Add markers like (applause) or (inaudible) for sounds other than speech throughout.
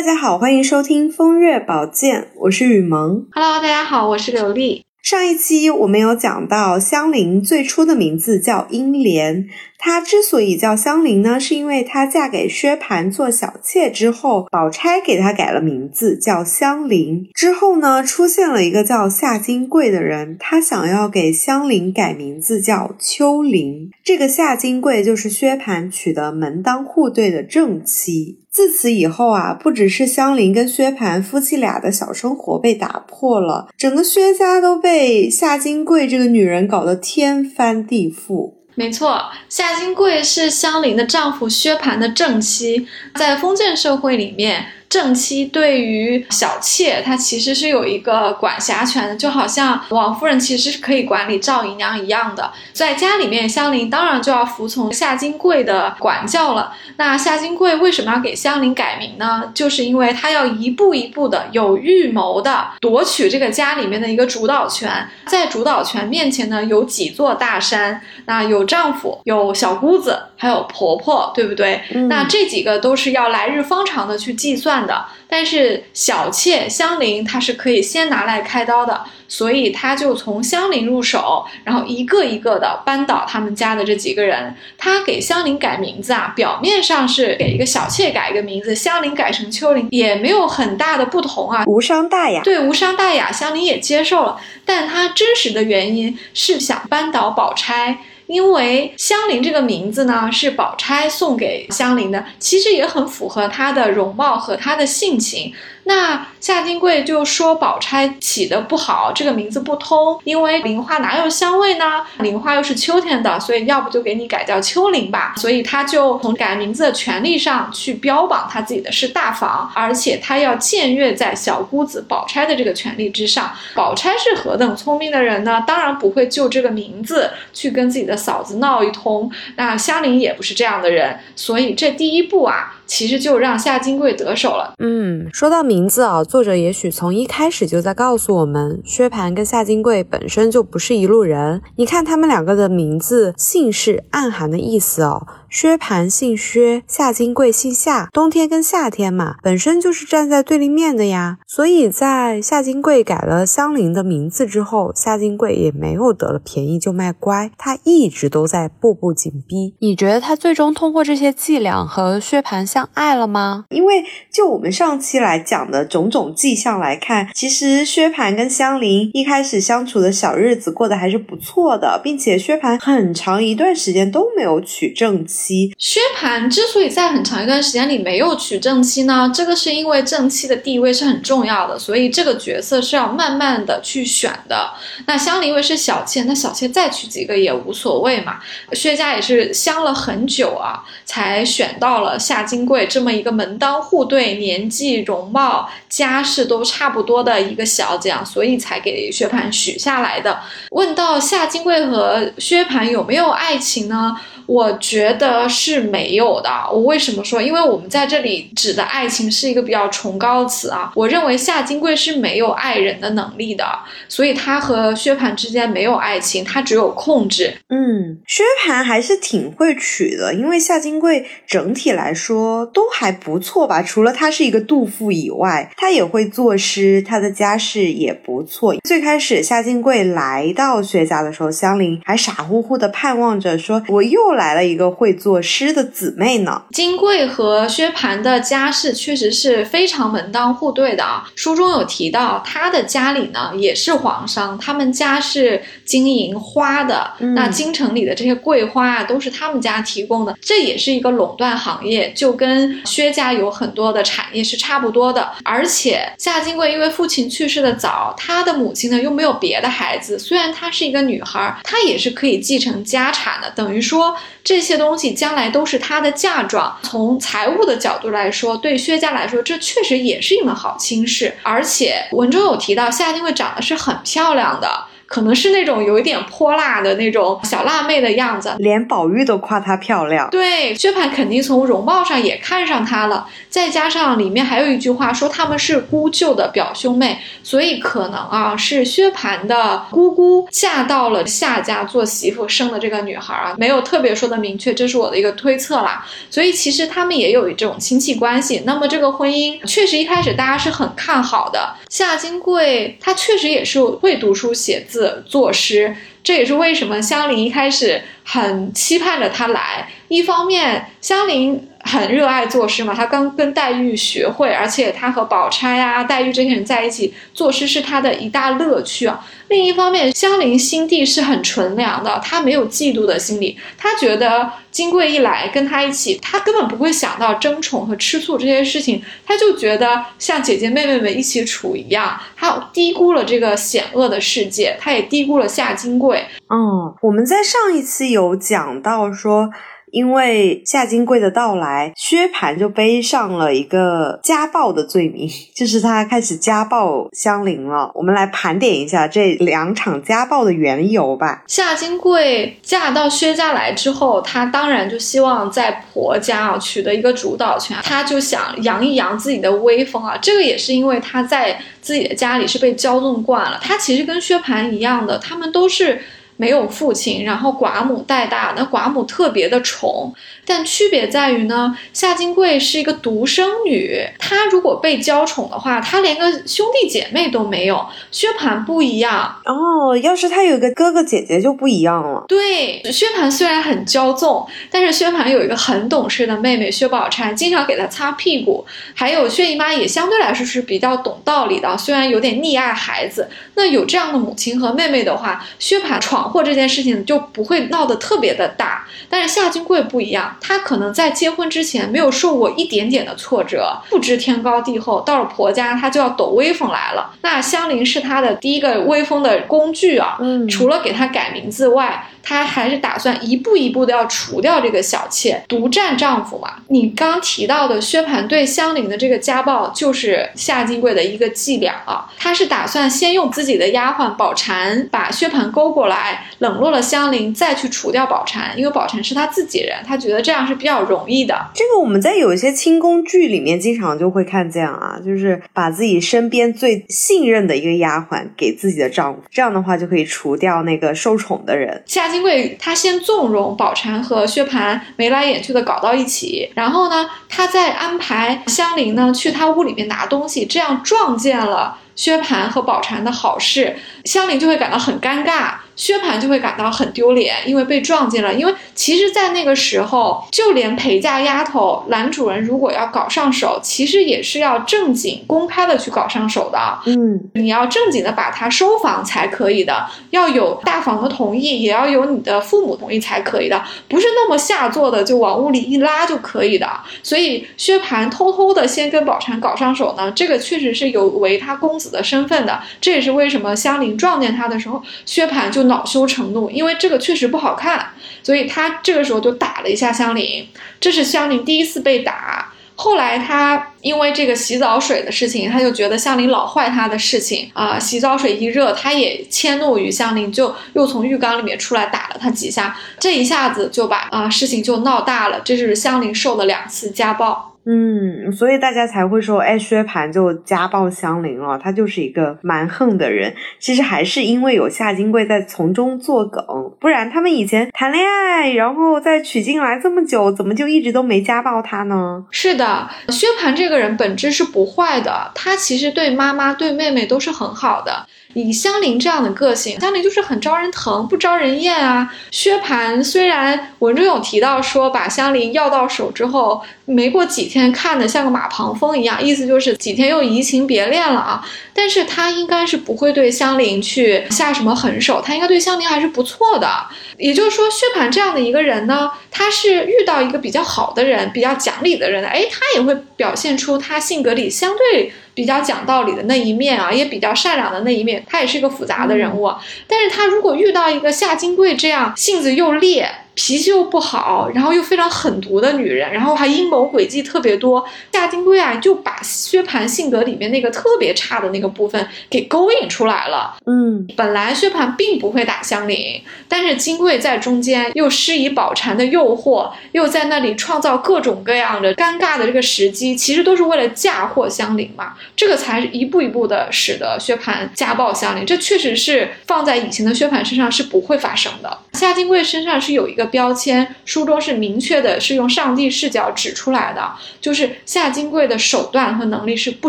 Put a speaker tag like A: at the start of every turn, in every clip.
A: 大家好，欢迎收听《风月宝鉴》，我是雨萌。
B: Hello，大家好，我是刘丽。
A: 上一期我们有讲到香菱最初的名字叫英莲，她之所以叫香菱呢，是因为她嫁给薛蟠做小妾之后，宝钗给她改了名字叫香菱。之后呢，出现了一个叫夏金桂的人，他想要给香菱改名字叫秋菱。这个夏金桂就是薛蟠娶的门当户对的正妻。自此以后啊，不只是香菱跟薛蟠夫妻俩的小生活被打破了，整个薛家都被夏金桂这个女人搞得天翻地覆。
B: 没错，夏金桂是香菱的丈夫薛蟠的正妻，在封建社会里面。正妻对于小妾，她其实是有一个管辖权的，就好像王夫人其实是可以管理赵姨娘一样的。在家里面，香菱当然就要服从夏金桂的管教了。那夏金桂为什么要给香菱改名呢？就是因为她要一步一步的有预谋的夺取这个家里面的一个主导权。在主导权面前呢，有几座大山，那有丈夫，有小姑子，还有婆婆，对不对？那这几个都是要来日方长的去计算。的，但是小妾香菱她是可以先拿来开刀的，所以他就从香菱入手，然后一个一个的扳倒他们家的这几个人。他给香菱改名字啊，表面上是给一个小妾改一个名字，香菱改成秋菱，也没有很大的不同啊，
A: 无伤大雅。
B: 对，无伤大雅，香菱也接受了。但他真实的原因是想扳倒宝钗。因为香菱这个名字呢，是宝钗送给香菱的，其实也很符合她的容貌和她的性情。那夏金桂就说宝钗起的不好，这个名字不通，因为菱花哪有香味呢？菱花又是秋天的，所以要不就给你改叫秋菱吧。所以他就从改名字的权利上去标榜他自己的是大房，而且他要僭越在小姑子宝钗的这个权利之上。宝钗是何等聪明的人呢？当然不会就这个名字去跟自己的嫂子闹一通。那香菱也不是这样的人，所以这第一步啊。其实就让夏金贵得手了。
A: 嗯，说到名字啊，作者也许从一开始就在告诉我们，薛蟠跟夏金贵本身就不是一路人。你看他们两个的名字姓氏暗含的意思哦。薛蟠姓薛，夏金桂姓夏，冬天跟夏天嘛，本身就是站在对立面的呀。所以在夏金桂改了香菱的名字之后，夏金桂也没有得了便宜就卖乖，他一直都在步步紧逼。你觉得他最终通过这些伎俩和薛蟠相爱了吗？因为就我们上期来讲的种种迹象来看，其实薛蟠跟香菱一开始相处的小日子过得还是不错的，并且薛蟠很长一段时间都没有娶正妻。
B: 薛蟠之所以在很长一段时间里没有娶正妻呢，这个是因为正妻的地位是很重要的，所以这个角色是要慢慢的去选的。那香菱因为是小妾，那小妾再娶几个也无所谓嘛。薛家也是相了很久啊，才选到了夏金桂这么一个门当户对、年纪、容貌、家世都差不多的一个小姐啊，所以才给薛蟠许下来的。问到夏金桂和薛蟠有没有爱情呢？我觉得是没有的。我为什么说？因为我们在这里指的爱情是一个比较崇高词啊。我认为夏金贵是没有爱人的能力的，所以他和薛蟠之间没有爱情，他只有控制。
A: 嗯，薛蟠还是挺会娶的，因为夏金贵整体来说都还不错吧。除了他是一个杜甫以外，他也会作诗，他的家世也不错。最开始夏金贵来到薛家的时候，香菱还傻乎乎的盼望着说：“我又来。”来了一个会作诗的姊妹呢。
B: 金贵和薛蟠的家世确实是非常门当户对的啊。书中有提到，他的家里呢也是皇商，他们家是经营花的。那京城里的这些桂花啊，都是他们家提供的。这也是一个垄断行业，就跟薛家有很多的产业是差不多的。而且夏金贵因为父亲去世的早，他的母亲呢又没有别的孩子，虽然她是一个女孩，她也是可以继承家产的，等于说。这些东西将来都是她的嫁妆。从财务的角度来说，对薛家来说，这确实也是一门好亲事。而且文中有提到，夏金桂长得是很漂亮的。可能是那种有一点泼辣的那种小辣妹的样子。
A: 连宝玉都夸她漂亮。
B: 对，薛蟠肯定从容貌上也看上她了，再加上里面还有一句话说他们是姑舅的表兄妹，所以可能啊是薛蟠的姑姑嫁到了夏家做媳妇生的这个女孩啊，没有特别说的明确，这是我的一个推测啦。所以其实他们也有这种亲戚关系。那么这个婚姻确实一开始大家是很看好的。夏金桂她确实也是会读书写字作诗，这也是为什么香菱一开始很期盼着他来。一方面，香菱很热爱作诗嘛，她刚跟黛玉学会，而且她和宝钗啊、黛玉这些人在一起作诗是她的一大乐趣啊。另一方面，香菱心地是很纯良的，她没有嫉妒的心理，她觉得金贵一来跟她一起，她根本不会想到争宠和吃醋这些事情，她就觉得像姐姐妹妹们一起处一样，她低估了这个险恶的世界，她也低估了夏金贵。
A: 嗯，我们在上一期有讲到说。因为夏金贵的到来，薛蟠就背上了一个家暴的罪名，(laughs) 就是他开始家暴香菱了。我们来盘点一下这两场家暴的缘由吧。
B: 夏金贵嫁到薛家来之后，她当然就希望在婆家啊取得一个主导权，她就想扬一扬自己的威风啊。这个也是因为她在自己的家里是被骄纵惯了。她其实跟薛蟠一样的，他们都是。没有父亲，然后寡母带大，那寡母特别的宠。但区别在于呢，夏金桂是一个独生女，她如果被娇宠的话，她连个兄弟姐妹都没有。薛蟠不一样
A: 哦，要是她有个哥哥姐姐就不一样了。
B: 对，薛蟠虽然很骄纵，但是薛蟠有一个很懂事的妹妹薛宝钗，经常给她擦屁股。还有薛姨妈也相对来说是比较懂道理的，虽然有点溺爱孩子。那有这样的母亲和妹妹的话，薛蟠闯祸这件事情就不会闹得特别的大。但是夏金贵不一样。她可能在结婚之前没有受过一点点的挫折，不知天高地厚。到了婆家，她就要抖威风来了。那香菱是她的第一个威风的工具啊。嗯，除了给她改名字外。她还是打算一步一步的要除掉这个小妾，独占丈夫嘛？你刚提到的薛蟠对香菱的这个家暴，就是夏金贵的一个伎俩啊。他是打算先用自己的丫鬟宝蟾把薛蟠勾过来，冷落了香菱，再去除掉宝蟾，因为宝蟾是他自己人，他觉得这样是比较容易的。
A: 这个我们在有一些清宫剧里面经常就会看这样啊，就是把自己身边最信任的一个丫鬟给自己的丈夫，这样的话就可以除掉那个受宠的人。
B: 夏。金贵他先纵容宝蟾和薛蟠眉来眼去的搞到一起，然后呢，他再安排香菱呢去他屋里面拿东西，这样撞见了薛蟠和宝蟾的好事，香菱就会感到很尴尬。薛蟠就会感到很丢脸，因为被撞见了。因为其实，在那个时候，就连陪嫁丫头男主人如果要搞上手，其实也是要正经公开的去搞上手的。
A: 嗯，
B: 你要正经的把她收房才可以的，要有大房的同意，也要有你的父母同意才可以的，不是那么下作的就往屋里一拉就可以的。所以薛蟠偷偷的先跟宝钗搞上手呢，这个确实是有违他公子的身份的。这也是为什么香菱撞见他的时候，薛蟠就。恼羞成怒，因为这个确实不好看，所以他这个时候就打了一下香菱。这是香菱第一次被打。后来他因为这个洗澡水的事情，他就觉得香菱老坏他的事情啊，洗澡水一热，他也迁怒于香菱，就又从浴缸里面出来打了他几下。这一下子就把啊事情就闹大了。这是香菱受了两次家暴。
A: 嗯，所以大家才会说，哎，薛蟠就家暴香菱了，他就是一个蛮横的人。其实还是因为有夏金贵在从中作梗，不然他们以前谈恋爱，然后再娶进来这么久，怎么就一直都没家暴他呢？
B: 是的，薛蟠这个人本质是不坏的，他其实对妈妈、对妹妹都是很好的。以香菱这样的个性，香菱就是很招人疼，不招人厌啊。薛蟠虽然文中有提到说把香菱要到手之后，没过几天看的像个马旁风一样，意思就是几天又移情别恋了啊。但是他应该是不会对香菱去下什么狠手，他应该对香菱还是不错的。也就是说，薛蟠这样的一个人呢，他是遇到一个比较好的人，比较讲理的人，哎，他也会表现出他性格里相对。比较讲道理的那一面啊，也比较善良的那一面，他也是一个复杂的人物。但是他如果遇到一个夏金贵这样性子又烈，脾气又不好，然后又非常狠毒的女人，然后还阴谋诡计特别多。夏金贵啊，就把薛蟠性格里面那个特别差的那个部分给勾引出来了。
A: 嗯，
B: 本来薛蟠并不会打香菱，但是金贵在中间又施以宝蟾的诱惑，又在那里创造各种各样的尴尬的这个时机，其实都是为了嫁祸香菱嘛。这个才一步一步的使得薛蟠家暴香菱，这确实是放在以前的薛蟠身上是不会发生的。夏金贵身上是有一个。标签书中是明确的，是用上帝视角指出来的，就是夏金贵的手段和能力是不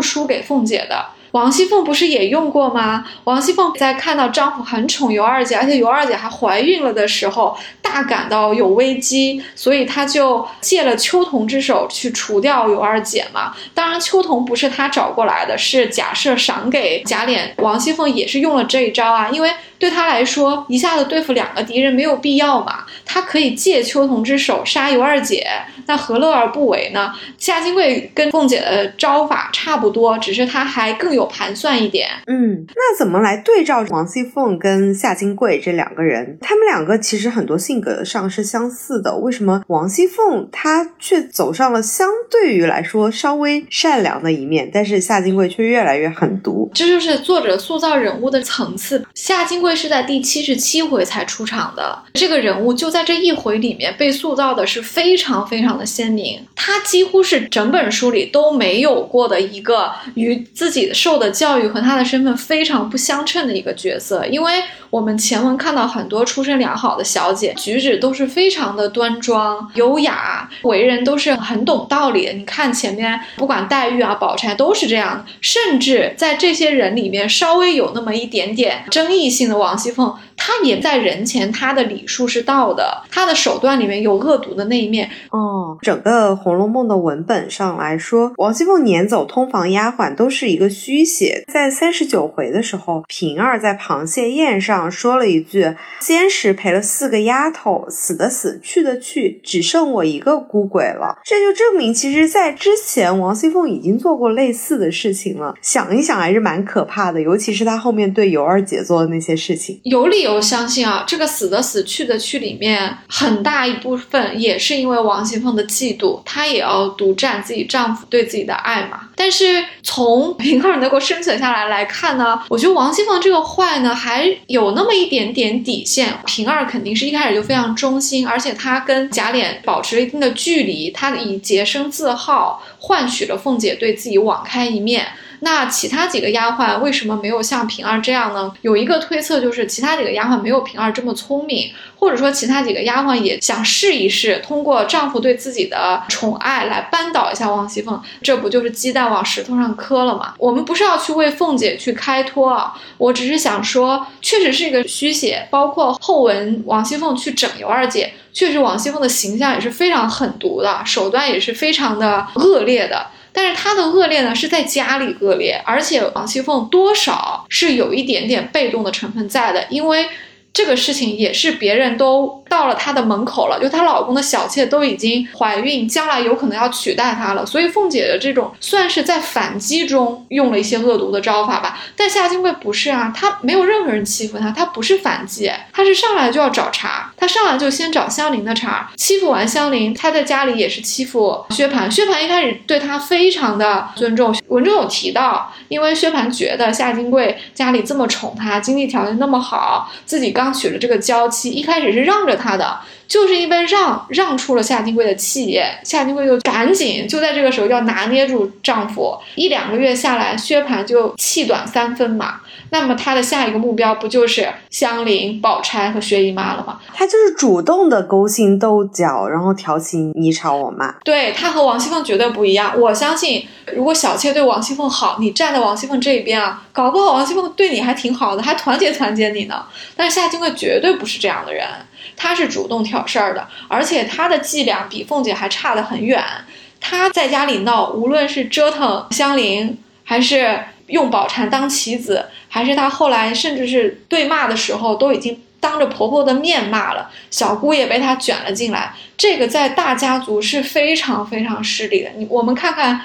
B: 输给凤姐的。王熙凤不是也用过吗？王熙凤在看到丈夫很宠尤二姐，而且尤二姐还怀孕了的时候，大感到有危机，所以她就借了秋桐之手去除掉尤二姐嘛。当然，秋桐不是她找过来的，是假设赏给贾琏。王熙凤也是用了这一招啊，因为。对他来说，一下子对付两个敌人没有必要嘛？他可以借秋桐之手杀尤二姐，那何乐而不为呢？夏金贵跟凤姐的招法差不多，只是他还更有盘算一点。
A: 嗯，那怎么来对照王熙凤跟夏金贵这两个人？他们两个其实很多性格上是相似的，为什么王熙凤她却走上了相对于来说稍微善良的一面，但是夏金贵却越来越狠毒？
B: 这就是作者塑造人物的层次。夏金是在第七十七回才出场的这个人物，就在这一回里面被塑造的是非常非常的鲜明。他几乎是整本书里都没有过的一个与自己受的教育和他的身份非常不相称的一个角色。因为我们前文看到很多出身良好的小姐，举止都是非常的端庄优雅，为人都是很懂道理的。你看前面不管黛玉啊、宝钗都是这样，甚至在这些人里面稍微有那么一点点争议性的。王熙凤。他也在人前，他的礼数是道的，他的手段里面有恶毒的那一面。
A: 哦，整个《红楼梦》的文本上来说，王熙凤撵走通房丫鬟都是一个虚写。在三十九回的时候，平儿在螃蟹宴上说了一句：“先是陪了四个丫头，死的死，去的去，只剩我一个孤鬼了。”这就证明，其实，在之前，王熙凤已经做过类似的事情了。想一想，还是蛮可怕的，尤其是她后面对尤二姐做的那些事情，
B: 有理由。我相信啊，这个死的死去的去里面很大一部分也是因为王熙凤的嫉妒，她也要独占自己丈夫对自己的爱嘛。但是从 (laughs) 平儿能够生存下来来看呢，我觉得王熙凤这个坏呢还有那么一点点底线。平儿肯定是一开始就非常忠心，而且她跟贾琏保持了一定的距离，她以洁身自好换取了凤姐对自己网开一面。那其他几个丫鬟为什么没有像平儿这样呢？有一个推测就是其他几个丫鬟没有平儿这么聪明，或者说其他几个丫鬟也想试一试，通过丈夫对自己的宠爱来扳倒一下王熙凤。这不就是鸡蛋往石头上磕了吗？我们不是要去为凤姐去开脱啊，我只是想说，确实是一个虚写。包括后文王熙凤去整尤二姐，确实王熙凤的形象也是非常狠毒的，手段也是非常的恶劣的。但是他的恶劣呢，是在家里恶劣，而且王熙凤多少是有一点点被动的成分在的，因为这个事情也是别人都。到了她的门口了，就她老公的小妾都已经怀孕，将来有可能要取代她了。所以凤姐的这种算是在反击中用了一些恶毒的招法吧。但夏金贵不是啊，她没有任何人欺负她，她不是反击，她是上来就要找茬，她上来就先找香菱的茬，欺负完香菱，她在家里也是欺负薛蟠。薛蟠一开始对她非常的尊重，文中有提到，因为薛蟠觉得夏金贵家里这么宠她，经济条件那么好，自己刚刚娶了这个娇妻，一开始是让着。他的就是因为让让出了夏金贵的气焰，夏金贵就赶紧就在这个时候要拿捏住丈夫。一两个月下来，薛蟠就气短三分嘛。那么他的下一个目标不就是香菱、宝钗和薛姨妈了吗？
A: 他就是主动的勾心斗角，然后调情你吵我骂。
B: 对他和王熙凤绝对不一样。我相信，如果小妾对王熙凤好，你站在王熙凤这一边啊，搞不好王熙凤对你还挺好的，还团结团结你呢。但是夏金贵绝对不是这样的人。他是主动挑事儿的，而且他的伎俩比凤姐还差得很远。他在家里闹，无论是折腾香菱，还是用宝钗当棋子，还是他后来甚至是对骂的时候，都已经当着婆婆的面骂了。小姑也被他卷了进来，这个在大家族是非常非常失礼的。你我们看看。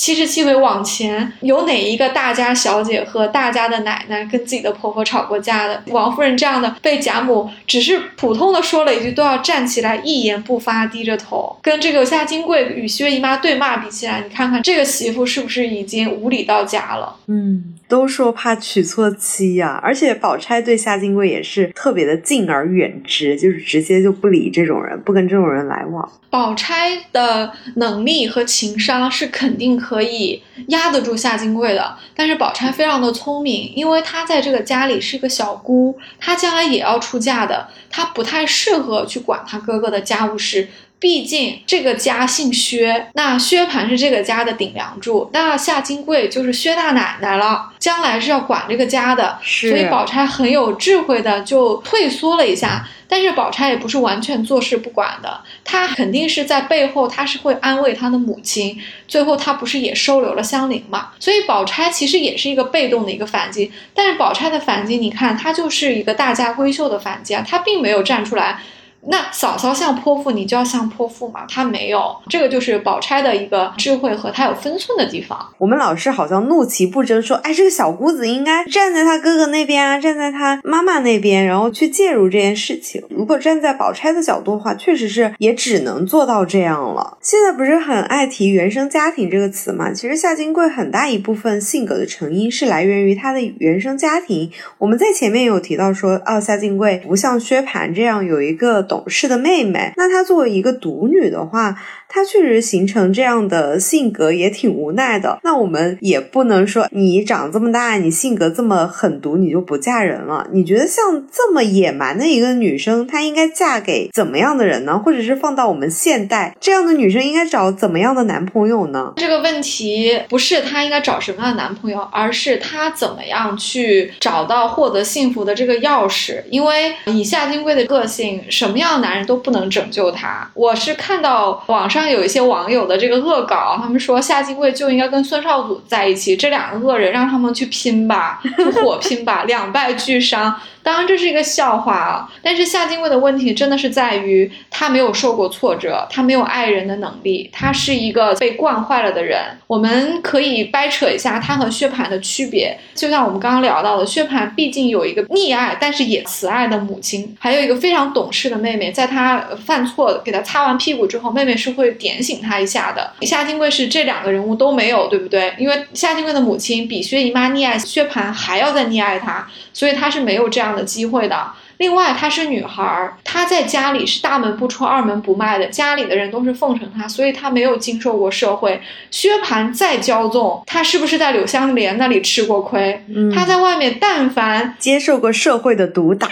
B: 七十七回往前，有哪一个大家小姐和大家的奶奶跟自己的婆婆吵过架的？王夫人这样的被贾母只是普通的说了一句，都要站起来一言不发，低着头，跟这个夏金贵与薛姨妈对骂比起来，你看看这个媳妇是不是已经无理到家了？
A: 嗯，都说怕娶错妻呀，而且宝钗对夏金贵也是特别的敬而远之，就是直接就不理这种人，不跟这种人来往。
B: 宝钗的能力和情商是肯定可可以压得住夏金贵的，但是宝钗非常的聪明，因为她在这个家里是个小姑，她将来也要出嫁的，她不太适合去管她哥哥的家务事。毕竟这个家姓薛，那薛蟠是这个家的顶梁柱，那夏金桂就是薛大奶奶了，将来是要管这个家的，所以宝钗很有智慧的就退缩了一下。但是宝钗也不是完全坐视不管的，她肯定是在背后，她是会安慰她的母亲。最后她不是也收留了香菱嘛？所以宝钗其实也是一个被动的一个反击。但是宝钗的反击，你看她就是一个大家闺秀的反击啊，她并没有站出来。那嫂嫂像泼妇，你就要像泼妇嘛？她没有，这个就是宝钗的一个智慧和她有分寸的地方。
A: 我们老师好像怒其不争，说，哎，这个小姑子应该站在她哥哥那边啊，站在她妈妈那边，然后去介入这件事情。如果站在宝钗的角度的话，确实是也只能做到这样了。现在不是很爱提原生家庭这个词嘛？其实夏金贵很大一部分性格的成因是来源于她的原生家庭。我们在前面有提到说，哦，夏金贵不像薛蟠这样有一个懂事的妹妹，那她作为一个独女的话，她确实形成这样的性格也挺无奈的。那我们也不能说你长这么大，你性格这么狠毒，你就不嫁人了。你觉得像这么野蛮的一个女生，她应该嫁给怎么样的人呢？或者是放到我们现代，这样的女生应该找怎么样的男朋友呢？
B: 这个问题不是她应该找什么样的男朋友，而是她怎么样去找到获得幸福的这个钥匙。因为以夏金贵的个性，什么样的男人都不能拯救她。我是看到网上有一些网友的这个恶搞，他们说夏金贵就应该跟孙少祖在一起，这两个恶人让他们去拼吧，去火拼吧，两败俱伤。当然这是一个笑话啊，但是夏金贵的问题真的是在于他没有受过挫折，他没有爱人的能力，他是一个被惯坏了的人。我们可以掰扯一下他和薛蟠的区别，就像我们刚刚聊到的，薛蟠毕竟有一个溺爱但是也慈爱的母亲，还有一个非常懂事的妹妹，在他犯错给他擦完屁股之后，妹妹是会点醒他一下的。夏金贵是这两个人物都没有，对不对？因为夏金贵的母亲比薛姨妈溺爱薛蟠还要再溺爱他，所以他是没有这样的机会的。另外，她是女孩儿，她在家里是大门不出二门不迈的，家里的人都是奉承她，所以她没有经受过社会。薛蟠再骄纵，她是不是在柳湘莲那里吃过亏？
A: 嗯
B: 他在外面但凡
A: 接受过社会的毒打，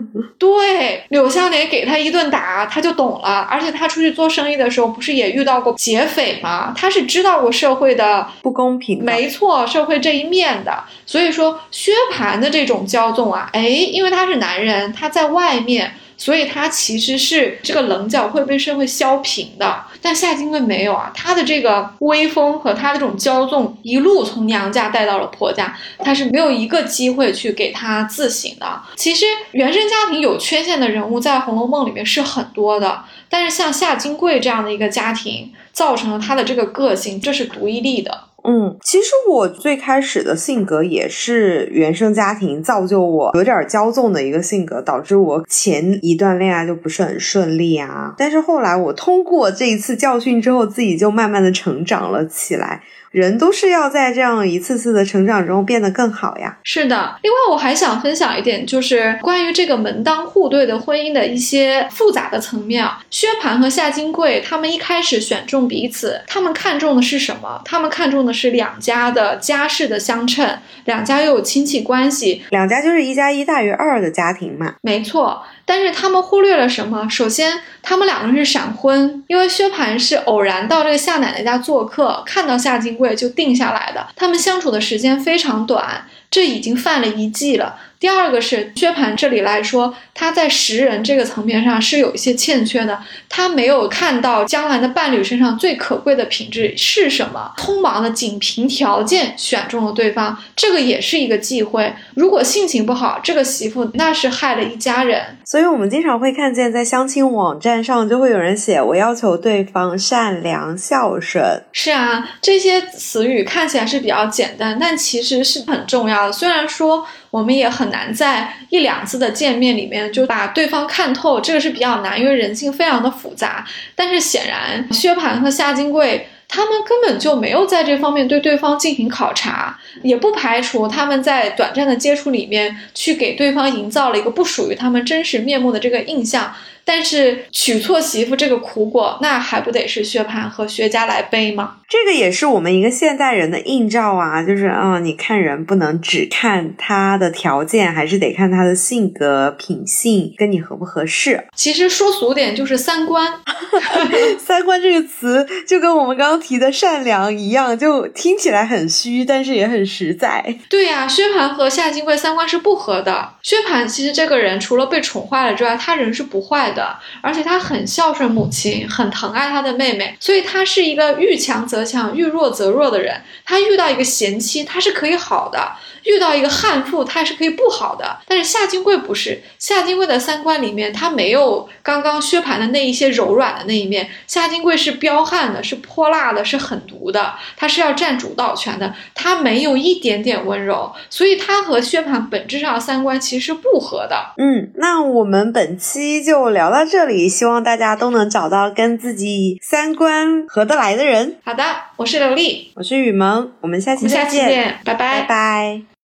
A: (laughs)
B: 对柳湘莲给他一顿打，他就懂了。而且他出去做生意的时候，不是也遇到过劫匪吗？他是知道过社会的
A: 不公平。
B: 没错，社会这一面的。所以说，薛蟠的这种骄纵啊，哎，因为他是男人，他在外面，所以他其实是这个棱角会被社会削平的。但夏金贵没有啊，他的这个威风和他的这种骄纵，一路从娘家带到了婆家，他是没有一个机会去给他自省的。其实原生家庭有缺陷的人物在《红楼梦》里面是很多的，但是像夏金贵这样的一个家庭，造成了他的这个个性，这是独一例的。
A: 嗯，其实我最开始的性格也是原生家庭造就我有点骄纵的一个性格，导致我前一段恋爱就不是很顺利啊。但是后来我通过这一次教训之后，自己就慢慢的成长了起来。人都是要在这样一次次的成长中变得更好呀。
B: 是的，另外我还想分享一点，就是关于这个门当户对的婚姻的一些复杂的层面。薛蟠和夏金桂他们一开始选中彼此，他们看中的是什么？他们看中的是两家的家世的相称，两家又有亲戚关系，
A: 两家就是一加一大于二的家庭嘛。
B: 没错。但是他们忽略了什么？首先，他们两个人是闪婚，因为薛蟠是偶然到这个夏奶奶家做客，看到夏金桂就定下来的。他们相处的时间非常短，这已经犯了一忌了。第二个是薛蟠这里来说，他在识人这个层面上是有一些欠缺的，他没有看到将来的伴侣身上最可贵的品质是什么，匆忙的仅凭条件选中了对方，这个也是一个忌讳。如果性情不好，这个媳妇那是害了一家人。
A: 所以我们经常会看见在相亲网站上就会有人写我要求对方善良孝顺。
B: 是啊，这些词语看起来是比较简单，但其实是很重要的。虽然说我们也很难在一两次的见面里面就把对方看透，这个是比较难，因为人性非常的复杂。但是显然，薛蟠和夏金桂。他们根本就没有在这方面对对方进行考察，也不排除他们在短暂的接触里面去给对方营造了一个不属于他们真实面目的这个印象。但是娶错媳妇这个苦果，那还不得是薛蟠和薛家来背吗？
A: 这个也是我们一个现代人的映照啊，就是嗯，你看人不能只看他的条件，还是得看他的性格品性跟你合不合适。
B: 其实说俗点就是三观，(laughs)
A: 三观这个词就跟我们刚刚提的善良一样，就听起来很虚，但是也很实在。
B: 对呀，薛蟠和夏金贵三观是不合的。薛蟠其实这个人除了被宠坏了之外，他人是不坏的。的而且他很孝顺母亲，很疼爱他的妹妹，所以他是一个遇强则强，遇弱则弱的人。他遇到一个贤妻，他是可以好的；遇到一个悍妇，他是可以不好的。但是夏金贵不是，夏金贵的三观里面，他没有刚刚薛蟠的那一些柔软的那一面。夏金贵是彪悍的，是泼辣的，是狠毒的，他是要占主导权的，他没有一点点温柔，所以他和薛蟠本质上三观其实是不合的。
A: 嗯，那我们本期就聊。到这里，希望大家都能找到跟自己三观合得来的人。
B: 好的，我是刘丽，
A: 我是雨萌，我们下期再
B: 见，拜拜，
A: 拜拜。